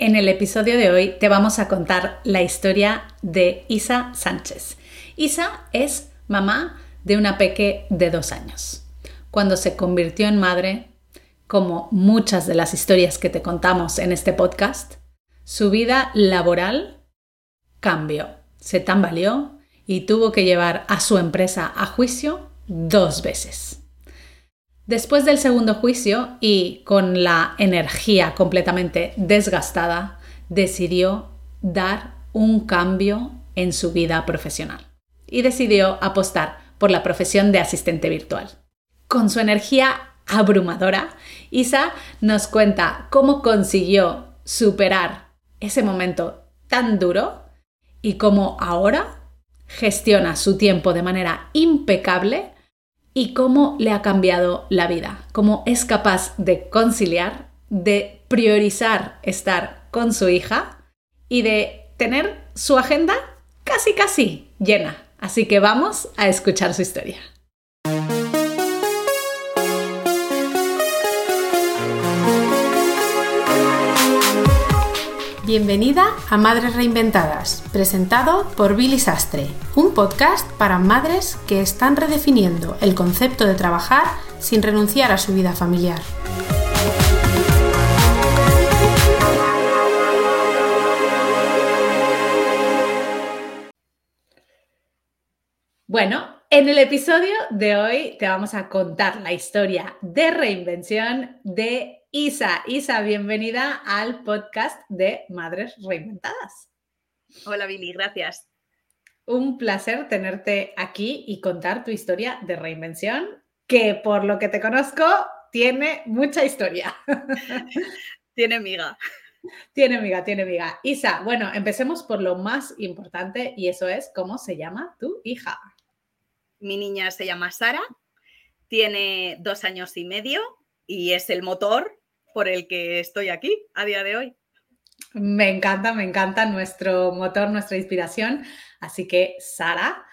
En el episodio de hoy te vamos a contar la historia de Isa Sánchez. Isa es mamá de una peque de dos años. Cuando se convirtió en madre, como muchas de las historias que te contamos en este podcast, su vida laboral cambió, se tambaleó y tuvo que llevar a su empresa a juicio dos veces. Después del segundo juicio y con la energía completamente desgastada, decidió dar un cambio en su vida profesional y decidió apostar por la profesión de asistente virtual. Con su energía abrumadora, Isa nos cuenta cómo consiguió superar ese momento tan duro y cómo ahora gestiona su tiempo de manera impecable y cómo le ha cambiado la vida, cómo es capaz de conciliar, de priorizar estar con su hija y de tener su agenda casi casi llena. Así que vamos a escuchar su historia. Bienvenida a Madres Reinventadas, presentado por Billy Sastre, un podcast para madres que están redefiniendo el concepto de trabajar sin renunciar a su vida familiar. Bueno, en el episodio de hoy te vamos a contar la historia de reinvención de Isa. Isa, bienvenida al podcast de Madres Reinventadas. Hola Billy, gracias. Un placer tenerte aquí y contar tu historia de reinvención, que por lo que te conozco tiene mucha historia. tiene miga. Tiene miga, tiene miga. Isa, bueno, empecemos por lo más importante y eso es cómo se llama tu hija. Mi niña se llama Sara, tiene dos años y medio y es el motor por el que estoy aquí a día de hoy. Me encanta, me encanta nuestro motor, nuestra inspiración. Así que, Sara,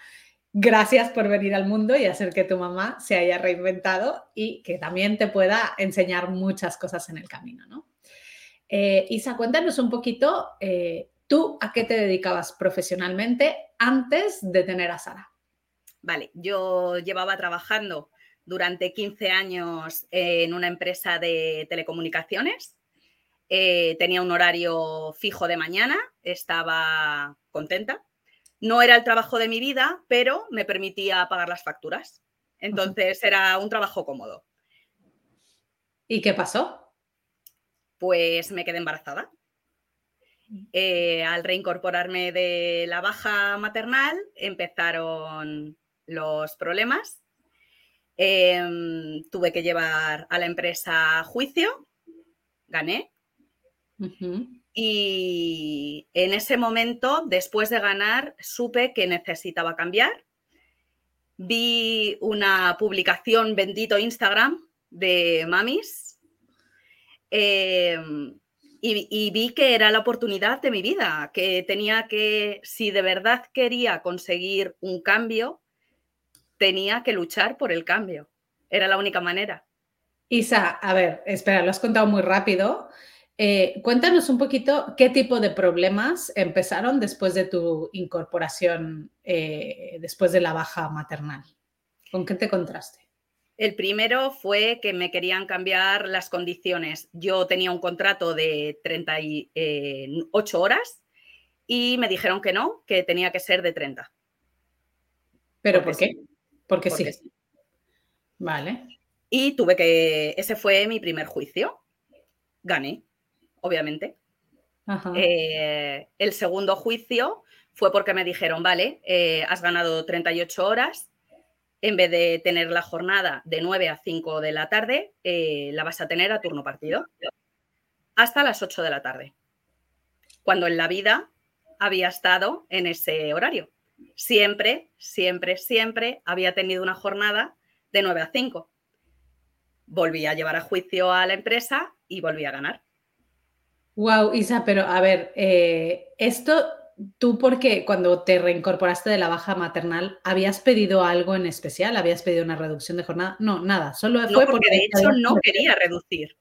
gracias por venir al mundo y hacer que tu mamá se haya reinventado y que también te pueda enseñar muchas cosas en el camino, ¿no? Eh, Isa, cuéntanos un poquito, eh, ¿tú a qué te dedicabas profesionalmente antes de tener a Sara? Vale, yo llevaba trabajando durante 15 años en una empresa de telecomunicaciones. Eh, tenía un horario fijo de mañana, estaba contenta. No era el trabajo de mi vida, pero me permitía pagar las facturas. Entonces era un trabajo cómodo. ¿Y qué pasó? Pues me quedé embarazada. Eh, al reincorporarme de la baja maternal empezaron los problemas Em, tuve que llevar a la empresa a juicio, gané. Y en ese momento, después de ganar, supe que necesitaba cambiar. Vi una publicación, bendito Instagram, de mamis. Em, y, vi que era la oportunidad de mi vida, que tenía que, si de verdad quería conseguir un cambio, tenía que luchar por el cambio. Era la única manera. Isa, a ver, espera, lo has contado muy rápido. Eh, cuéntanos un poquito qué tipo de problemas empezaron después de tu incorporación, eh, después de la baja maternal. ¿Con qué te contraste? El primero fue que me querían cambiar las condiciones. Yo tenía un contrato de 38 eh, horas y me dijeron que no, que tenía que ser de 30. ¿Pero por qué? Porque, sí. Vale. Y tuve que, ese fue mi primer juicio. Gané, obviamente. Eh, el segundo juicio fue porque me dijeron, vale, eh, has ganado 38 horas, en vez de tener la jornada de 9 a 5 de la tarde, eh, la vas a tener a turno partido, hasta las 8 de la tarde, cuando en la vida había estado en ese horario siempre, siempre, siempre había tenido una jornada de 9 a 5. Volví a llevar a juicio a la empresa y volví a ganar. Wow, Isa, pero a ver, eh, esto tú porque cuando te reincorporaste de la baja maternal, ¿habías pedido algo en especial? ¿Habías pedido una reducción de jornada? No, nada, solo fue porque, de hecho no quería reducir.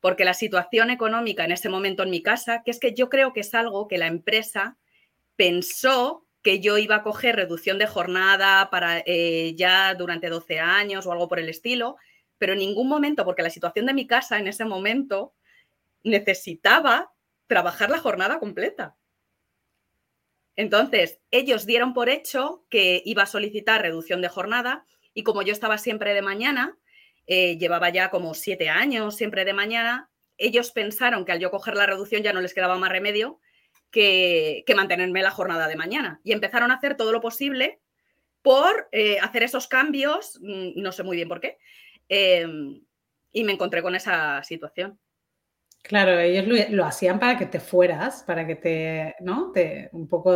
porque la situación económica en ese momento en mi casa, que es que yo creo que es algo que la empresa pensó que yo iba a coger reducción de jornada para eh, ya durante 12 años o algo por el estilo, pero en ningún momento, porque la situación de mi casa en ese momento necesitaba trabajar la jornada completa. Entonces, ellos dieron por hecho que iba a solicitar reducción de jornada y como yo estaba siempre de mañana, eh, llevaba ya como siete años siempre de mañana, ellos pensaron que al yo coger la reducción ya no les quedaba más remedio que, mantenerme la jornada de mañana. Y empezaron a hacer todo lo posible por eh, hacer esos cambios, mm, no sé muy bien por qué, em, y me encontré con esa situación. Claro, ellos lo, hacían para que te fueras, para que te, ¿no? Te, un poco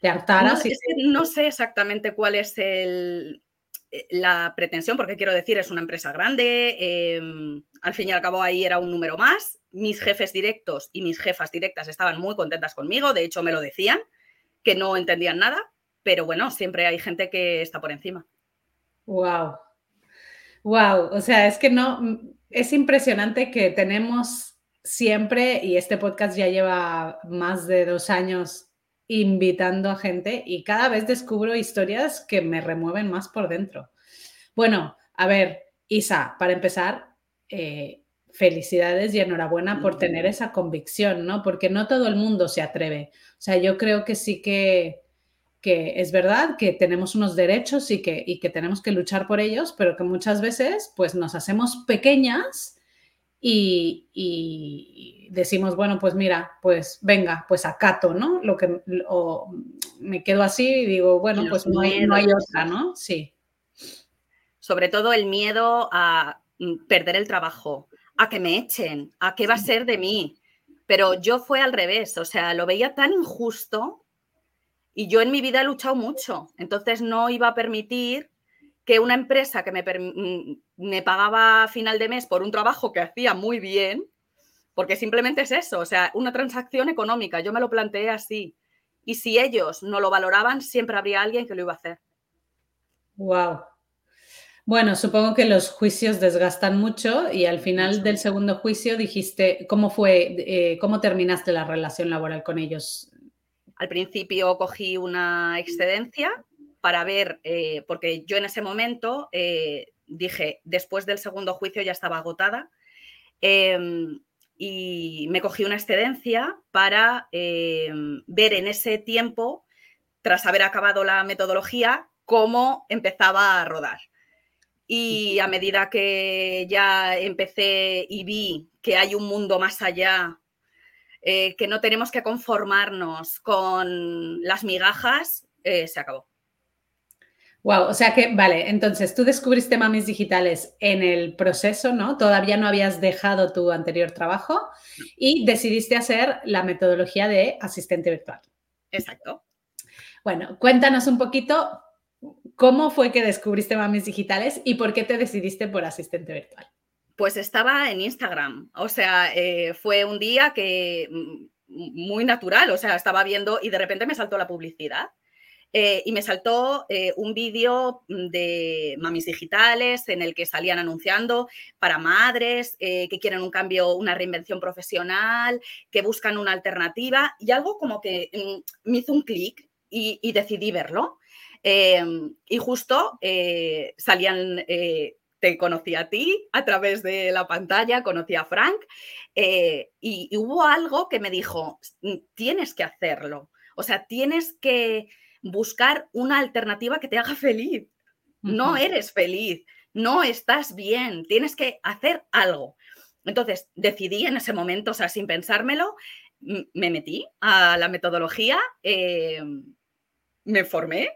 te hartaras. no sé exactamente cuál es el, la pretensión, porque quiero decir, es una empresa grande, em, al fin y al cabo ahí era un número más, mis jefes directos y mis jefas directas estaban muy contentas conmigo, de hecho me lo decían, que no entendían nada, pero bueno, siempre hay gente que está por encima. Wow. Wow, o sea, es que no, es impresionante que tenemos siempre, y este podcast ya lleva más de dos años invitando a gente y cada vez descubro historias que me remueven más por dentro. Bueno, a ver, Isa, para empezar, eh, felicidades y enhorabuena por tener esa convicción, ¿no? Porque no todo el mundo se atreve. O sea, yo creo que sí que, que es verdad que tenemos unos derechos y que, y que tenemos que luchar por ellos, pero que muchas veces pues nos hacemos pequeñas y, decimos, bueno, pues mira, pues venga, pues acato, ¿no? Lo que, o me quedo así y digo, bueno, pues no hay, no hay otra, ¿no? Sí. Sobre todo el miedo a mm, perder el trabajo, a que me echen, a qué va a ser de mí. Pero yo fue al revés, o sea, lo veía tan injusto y yo en mi vida he luchado mucho, entonces no iba a permitir que una empresa que me, mm, me, pagaba a final de mes por un trabajo que hacía muy bien, porque simplemente es eso, o sea, una transacción económica, yo me lo planteé así. Y si ellos no lo valoraban, siempre habría alguien que lo iba a hacer. Wow. Bueno, supongo que los juicios desgastan mucho y al final del segundo juicio dijiste, ¿cómo fue, eh, cómo terminaste la relación laboral con ellos? Al principio cogí una excedencia para ver, eh, porque yo en ese momento eh, dije, después del segundo juicio ya estaba agotada, em, y me cogí una excedencia para em, ver en ese tiempo, tras haber acabado la metodología, cómo empezaba a rodar. Y a medida que ya empecé y vi que hay un mundo más allá, eh, que no tenemos que conformarnos con las migajas, se acabó. Wow, o sea que, vale, entonces tú descubriste Mamis Digitales en el proceso, ¿no? Todavía no habías dejado tu anterior trabajo y decidiste hacer la metodología de asistente virtual. Exacto. Bueno, cuéntanos un poquito cómo fue que descubriste Mamis Digitales y por qué te decidiste por asistente virtual. Pues estaba en Instagram, o sea, eh, fue un día que mm, muy natural, o sea, estaba viendo y de repente me saltó la publicidad eh, y me saltó eh, un vídeo de mamis digitales en el que salían anunciando para madres eh, que quieren un cambio, una reinvención profesional, que buscan una alternativa y algo como que mm, me hizo un clic y, decidí verlo. Em, y justo salían te conocí a ti a través de la pantalla, conocí a Frank y, hubo algo que me dijo, tienes que hacerlo, o sea, tienes que buscar una alternativa que te haga feliz. No eres feliz, no estás bien, tienes que hacer algo. Entonces decidí en ese momento, o sea, sin pensármelo, me metí a la metodología, em, me formé.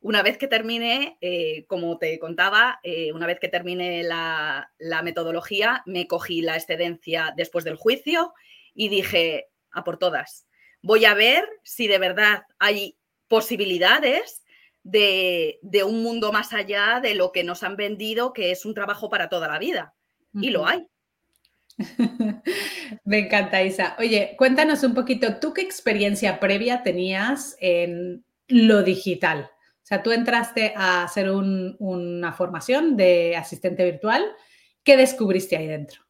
Una vez que terminé, eh, como te contaba, eh, una vez que terminé la, la metodología, me cogí la excedencia después del juicio y dije, a por todas, voy a ver si de verdad hay posibilidades de, un mundo más allá de lo que nos han vendido, que es un trabajo para toda la vida. Y lo hay. Me encanta, Isa. Oye, cuéntanos un poquito, ¿tú qué experiencia previa tenías en lo digital? O sea, tú entraste a hacer una formación de asistente virtual. ¿Qué descubriste ahí dentro?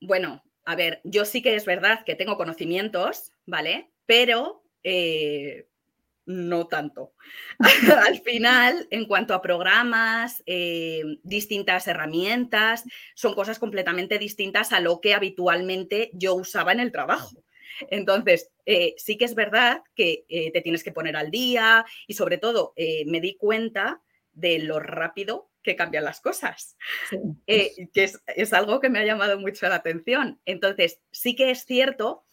Bueno, a ver, yo sí que es verdad que tengo conocimientos, ¿vale? Pero eh, no tanto. Al final, en cuanto a programas, eh, distintas herramientas, son cosas completamente distintas a lo que habitualmente yo usaba en el trabajo. Entonces, eh, sí que es verdad que te tienes que poner al día y sobre todo me di cuenta de lo rápido que cambian las cosas, que es, es algo que me ha llamado mucho la atención. Entonces, sí que es cierto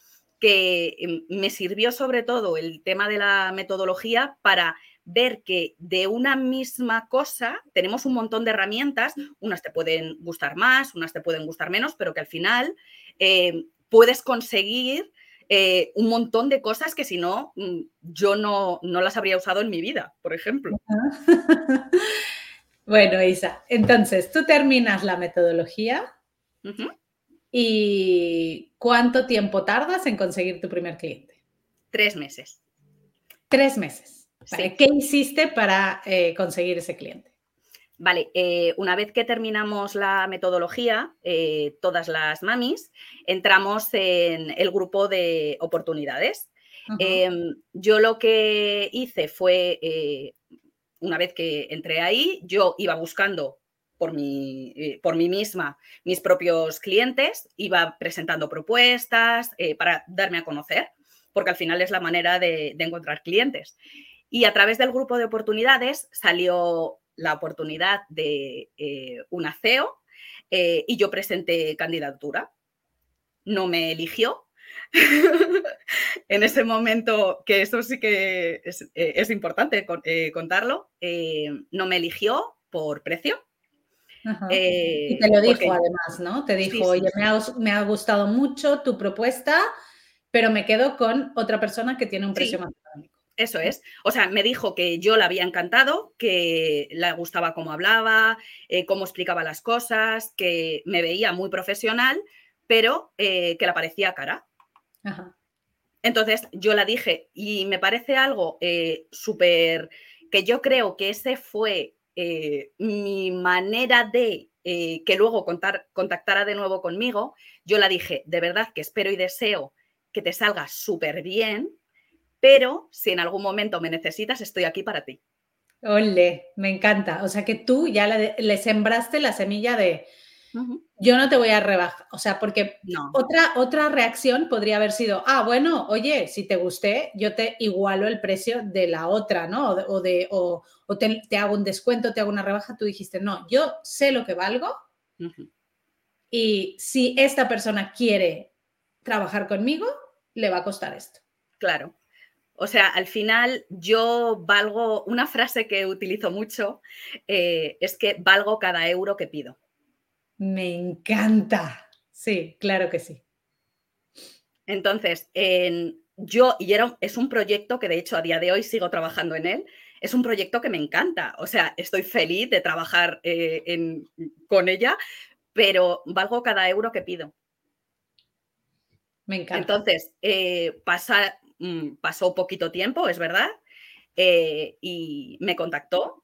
que em, me sirvió sobre todo el tema de la metodología para ver que de una misma cosa tenemos un montón de herramientas, unas te pueden gustar más, unas te pueden gustar menos, pero que al final em, puedes conseguir eh, un montón de cosas que si no, mm, yo no, las habría usado en mi vida, por ejemplo. bueno, Isa, entonces tú terminas la metodología. ¿Y cuánto tiempo tardas en conseguir tu primer cliente? Tres meses. Tres meses. ¿Qué hiciste para eh, conseguir ese cliente? Vale, eh, una vez que terminamos la metodología, eh, todas las mamis, entramos en el grupo de oportunidades. Em, yo lo que hice fue, una vez que entré ahí, yo iba buscando por mí, eh, por mí misma mis propios clientes, iba presentando propuestas eh, para darme a conocer, porque al final es la manera de, encontrar clientes. Y a través del grupo de oportunidades salió la oportunidad de eh, una CEO y yo presenté candidatura. No me eligió. en ese momento, que eso sí que es, importante contarlo, no me eligió por precio, eh, y te lo dijo además, ¿no? Te dijo, oye, Me, ha, gustado mucho tu propuesta, pero me quedo con otra persona que tiene un precio más económico. Eso es. O sea, me dijo que yo la había encantado, que le gustaba cómo hablaba, eh, cómo explicaba las cosas, que me veía muy profesional, pero eh, que la parecía cara. Entonces yo la dije y me parece algo súper que yo creo que ese fue eh, mi manera de eh, que luego contactara de nuevo conmigo, yo la dije, de verdad que espero y deseo que te salga súper bien, pero si en algún momento me necesitas, estoy aquí para ti. Ole, me encanta. O sea que tú ya le sembraste la semilla de, yo no te voy a rebajar, o sea, porque otra, otra reacción podría haber sido, ah, bueno, oye, si te gusté, yo te igualo el precio de la otra, ¿no? O, de, o, te, hago un descuento, te hago una rebaja, tú dijiste, no, yo sé lo que valgo y si esta persona quiere trabajar conmigo, le va a costar esto. Claro. O sea, al final yo valgo, una frase que utilizo mucho eh, es que valgo cada euro que pido. Me encanta. Sí, claro que sí. Entonces, yo, y era, es un proyecto que de hecho a día de hoy sigo trabajando en él, es un proyecto que me encanta. O sea, estoy feliz de trabajar eh, con ella, pero valgo cada euro que pido. Me encanta. Entonces, eh, pasa, mm, pasó poquito tiempo, es verdad, eh, y me contactó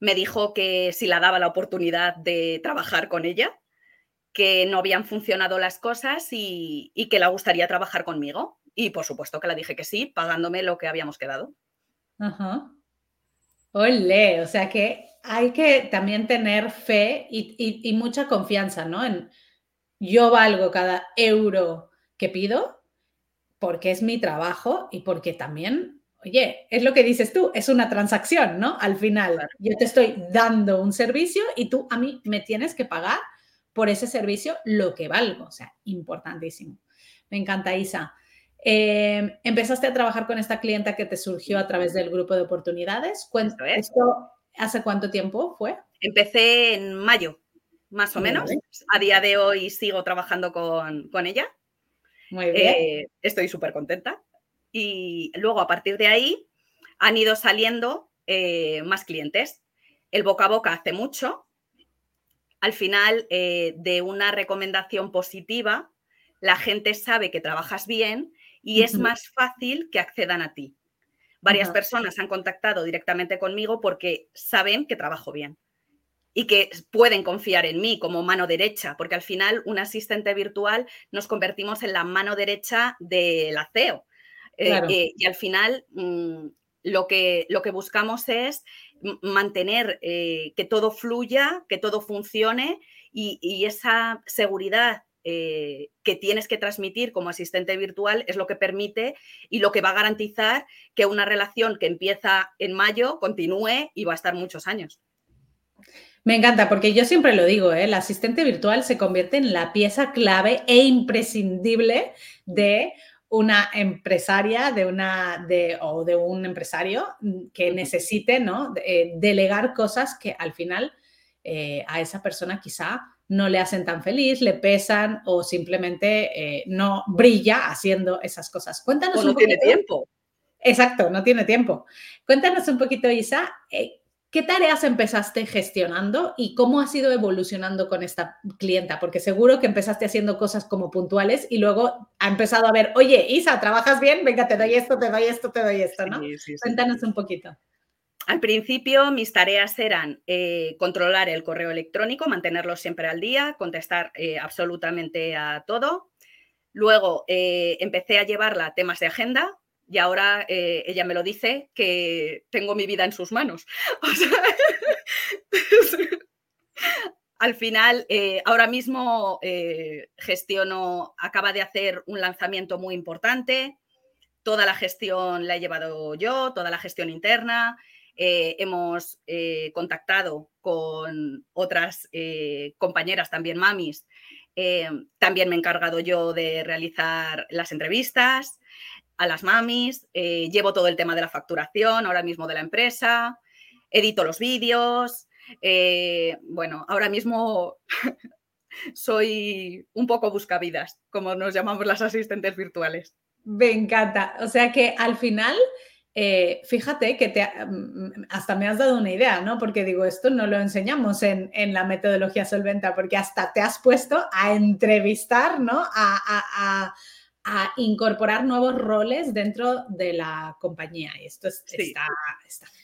me dijo que si la daba la oportunidad de trabajar con ella, que no habían funcionado las cosas y, que le gustaría trabajar conmigo. Y por supuesto que le dije que sí, pagándome lo que habíamos quedado. Ajá. Ole, o sea que hay que también tener fe y, mucha confianza, ¿no? En yo valgo cada euro que pido porque es mi trabajo y porque también oye, es lo que dices tú, es una transacción, ¿no? Al final, yo te estoy dando un servicio y tú a mí me tienes que pagar por ese servicio lo que valgo, o sea, importantísimo. Me encanta, Isa. Em, empezaste a trabajar con esta clienta que te surgió a través del grupo de oportunidades. ¿Esto hace cuánto tiempo fue? Empecé en mayo, más o menos. A día de hoy sigo trabajando con, ella. Muy bien. Eh, estoy súper contenta y luego a partir de ahí han ido saliendo eh, más clientes. El boca a boca hace mucho. Al final, eh, de una recomendación positiva, la gente sabe que trabajas bien y es más fácil que accedan a ti. Varias personas han contactado directamente conmigo porque saben que trabajo bien. y que pueden confiar en mí como mano derecha, porque al final un asistente virtual nos convertimos en la mano derecha del CEO. Eh, eh, y al final mm, lo, que, lo que buscamos es mantener eh, que todo fluya, que todo funcione y, esa seguridad que tienes que transmitir como asistente virtual es lo que permite y lo que va a garantizar que una relación que empieza en mayo continúe y va a estar muchos años. Me encanta, porque yo siempre lo digo, ¿eh? el asistente virtual se convierte en la pieza clave e imprescindible de una empresaria de una, de, o de un empresario que necesite ¿no? Eh, delegar cosas que al final eh, a esa persona quizá no le hacen tan feliz, le pesan o simplemente no brilla haciendo esas cosas. Cuéntanos no tiene tiempo. Exacto, no tiene tiempo. Cuéntanos un poquito, Isa, ¿Qué tareas empezaste gestionando y cómo has ido evolucionando con esta clienta? Porque seguro que empezaste haciendo cosas como puntuales y luego ha empezado a ver, oye, Isa, ¿trabajas bien? Venga, te doy esto, te doy esto, te doy esto, ¿no? Cuéntanos un poquito. Al principio mis tareas eran eh, controlar el correo electrónico, mantenerlo siempre al día, contestar eh, absolutamente a todo. Luego eh, empecé a llevarla a temas de agenda, y ahora eh, ella me lo dice que tengo mi vida en sus manos. al final, eh, ahora mismo eh, gestiono, acaba de hacer un lanzamiento muy importante, toda la gestión la he llevado yo, toda la gestión interna. hemos contactado con otras compañeras, también mamis. también me he encargado yo de realizar las entrevistas a las mamis, eh, llevo todo el tema de la facturación ahora mismo de la empresa, edito los vídeos. Eh, bueno, ahora mismo soy un poco buscavidas, como nos llamamos las asistentes virtuales. Me encanta. O sea que al final, eh, fíjate que te, mm, hasta me has dado una idea, ¿no? Porque digo, esto no lo enseñamos en, la metodología solventa, porque hasta te has puesto a entrevistar, ¿no? a incorporar nuevos roles dentro de la compañía. Y esto está,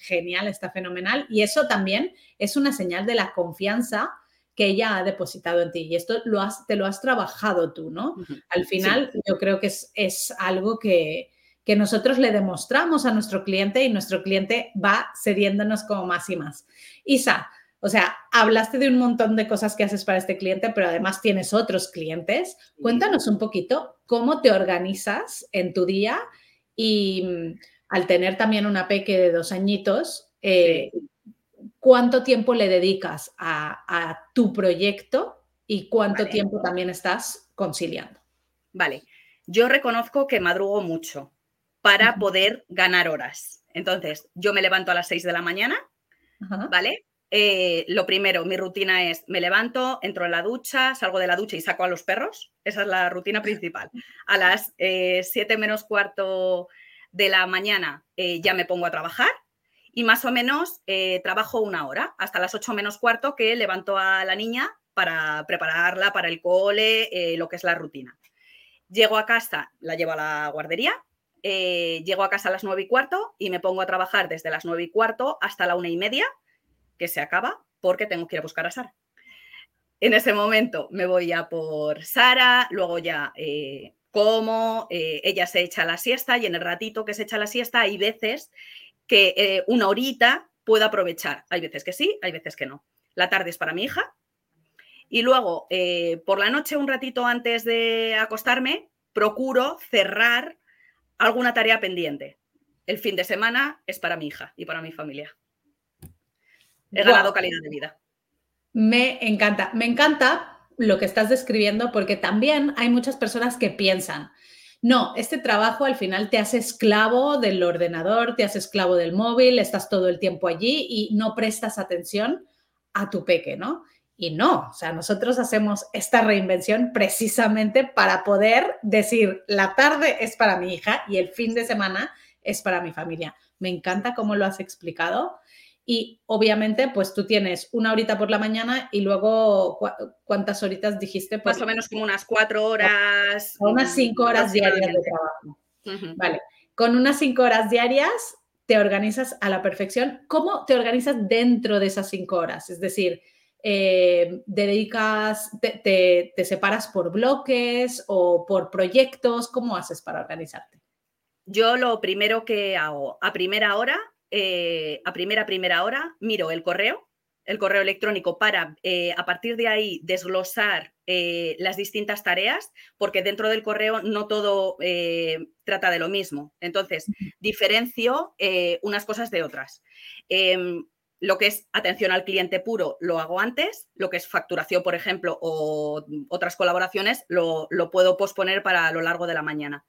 genial, está fenomenal. Y eso también es una señal de la confianza que ella ha depositado en ti. Y esto lo has, te lo has trabajado tú, ¿no? Al final, yo creo que es, es algo que, que, nosotros le demostramos a nuestro cliente y nuestro cliente va cediéndonos como más y más. Isa, o sea, hablaste de un montón de cosas que haces para este cliente, pero además tienes otros clientes. Cuéntanos un poquito cómo te organizas en tu día y mm, al tener también una peque de dos añitos, eh, ¿cuánto tiempo le dedicas a, tu proyecto y cuánto tiempo también estás conciliando? Vale, yo reconozco que madrugo mucho para poder ganar horas. Entonces, yo me levanto a las 6 de la mañana, ¿vale? Eh, lo primero, mi rutina es, me levanto, entro en la ducha, salgo de la ducha y saco a los perros. Esa es la rutina principal. A las 7 eh, menos cuarto de la mañana eh, ya me pongo a trabajar y más o menos trabajo una hora, hasta las 8 menos cuarto que levanto a la niña para prepararla para el cole, lo que es la rutina. Llego a casa, la llevo a la guardería, llego a casa a las 9 y cuarto y me pongo a trabajar desde las 9 y cuarto hasta la una y media que se acaba porque tengo que ir a buscar a Sara. En ese momento me voy a por Sara, luego ya eh, como, eh, ella se echa la siesta y en el ratito que se echa la siesta hay veces que eh, una horita puedo aprovechar. Hay veces que sí, hay veces que no. La tarde es para mi hija. Y luego, por la noche, un ratito antes de acostarme, procuro cerrar alguna tarea pendiente. El fin de semana es para mi hija y para mi familia. He ganado calidad de vida. Me encanta, me encanta lo que estás describiendo porque también hay muchas personas que piensan, no, este trabajo al final te hace esclavo del ordenador, te hace esclavo del móvil, estás todo el tiempo allí y no prestas atención a tu peque, ¿no? Y no, o sea, nosotros hacemos esta reinvención precisamente para poder decir, la tarde es para mi hija y el fin de semana es para mi familia. Me encanta cómo lo has explicado y obviamente, pues tú tienes una horita por la mañana y luego, ¿cuántas horitas dijiste? Más o menos como unas cuatro horas. Unas cinco horas diarias de trabajo. Vale. Con unas cinco horas diarias te organizas a la perfección. ¿Cómo te organizas dentro de esas cinco horas? Es decir, eh, dedicas, te, separas por bloques o por proyectos? ¿Cómo haces para organizarte? Yo lo primero que hago, a primera hora, eh, a primera, primera hora, miro el correo, el correo electrónico para eh, a partir de ahí desglosar las distintas tareas, porque dentro del correo no todo trata de lo mismo. Entonces, diferencio unas cosas de otras. Em, lo que es atención al cliente puro lo hago antes, lo que es facturación, por ejemplo, o otras colaboraciones, lo, puedo posponer para lo largo de la mañana.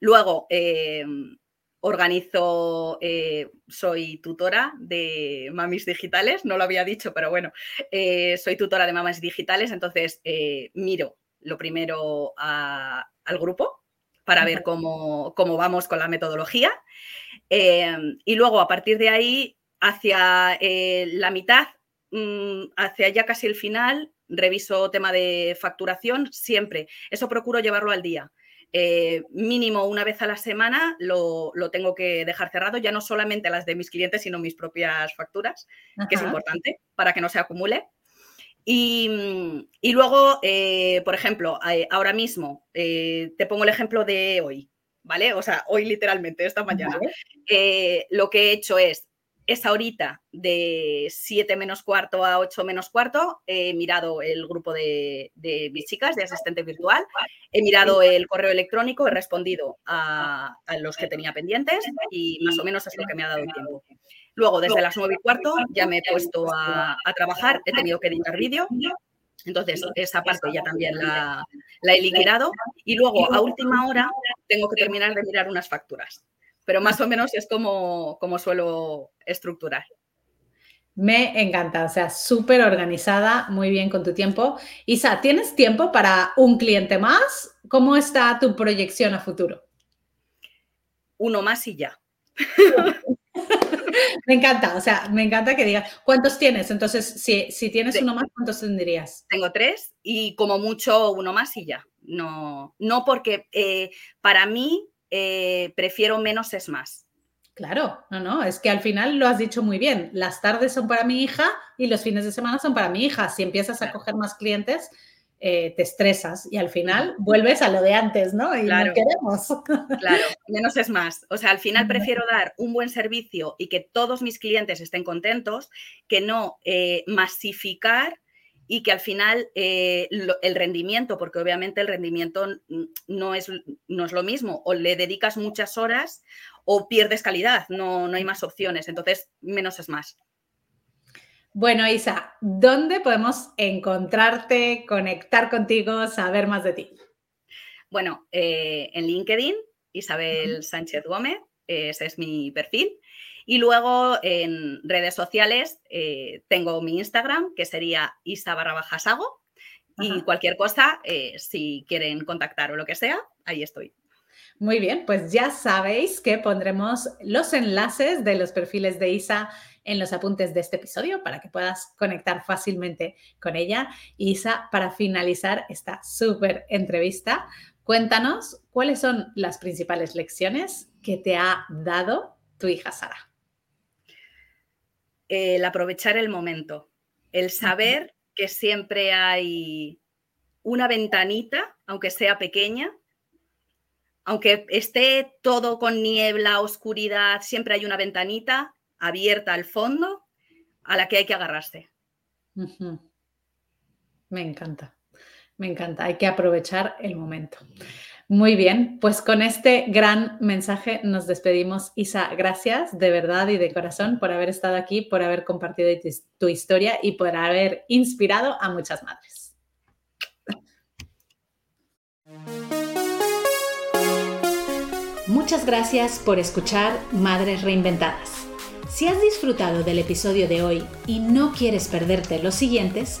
Luego, em, organizo, eh, soy tutora de mamis digitales, no lo había dicho, pero bueno, eh, soy tutora de mamis digitales, entonces eh, miro lo primero al grupo para ver cómo, cómo, vamos con la metodología. Y luego, a partir de ahí, hacia la mitad, mm, hacia ya casi el final, reviso tema de facturación siempre. Eso procuro llevarlo al día. Eh, mínimo una vez a la semana lo, tengo que dejar cerrado, ya no solamente las de mis clientes, sino mis propias facturas, que es importante para que no se acumule. Y, luego, eh, por ejemplo, ahora mismo, te pongo el ejemplo de hoy, ¿vale? O sea, hoy literalmente, esta mañana. lo que he hecho es esa horita de 7 menos cuarto a 8 menos cuarto, he mirado el grupo de, mis chicas de asistente virtual, he mirado el correo electrónico, he respondido a, los que tenía pendientes y más o menos es lo que me ha dado tiempo. Luego, desde las 9 y cuarto, ya me he puesto a, trabajar, he tenido que editar vídeo, entonces, esa parte ya también la, la, he liquidado. Y luego, a última hora, tengo que terminar de mirar unas facturas pero más o menos es como, como suelo estructurar. Me encanta, o sea, súper organizada, muy bien con tu tiempo. Isa, ¿tienes tiempo para un cliente más? ¿Cómo está tu proyección a futuro? Uno más y ya. me encanta, o sea, me encanta que digas, ¿cuántos tienes? Entonces, si, si tienes uno más, ¿cuántos tendrías? Tengo tres y como mucho uno más y ya. No, no porque eh, para mí eh, prefiero menos es más. Claro, no, no, es que al final lo has dicho muy bien. Las tardes son para mi hija y los fines de semana son para mi hija. Si empiezas a coger más clientes, eh, te estresas y al final vuelves a lo de antes, ¿no? Y claro, no queremos. Claro, menos es más. O sea, al final prefiero dar un buen servicio y que todos mis clientes estén contentos que no eh, masificar y que al final eh, el rendimiento, porque obviamente el rendimiento no es, no es lo mismo, o le dedicas muchas horas o pierdes calidad, no, no hay más opciones, entonces menos es más. Bueno, Isa, ¿dónde podemos encontrarte, conectar contigo, saber más de ti? Bueno, eh, en LinkedIn, Isabel Sánchez Gómez, ese es mi perfil. Y luego en redes sociales eh, tengo mi Instagram, que sería isa barra bajasago. Y cualquier cosa, eh, si quieren contactar o lo que sea, ahí estoy. Muy bien, pues ya sabéis que pondremos los enlaces de los perfiles de Isa en los apuntes de este episodio para que puedas conectar fácilmente con ella. Isa, para finalizar esta súper entrevista, cuéntanos cuáles son las principales lecciones que te ha dado tu hija Sara el aprovechar el momento, el saber que siempre hay una ventanita, aunque sea pequeña, aunque esté todo con niebla, oscuridad, siempre hay una ventanita abierta al fondo a la que hay que agarrarse. Me encanta, me encanta, hay que aprovechar el momento. Muy bien, pues con este gran mensaje nos despedimos. Isa, gracias de verdad y de corazón por haber estado aquí, por haber compartido tu historia y por haber inspirado a muchas madres. Muchas gracias por escuchar Madres Reinventadas. Si has disfrutado del episodio de hoy y no quieres perderte los siguientes,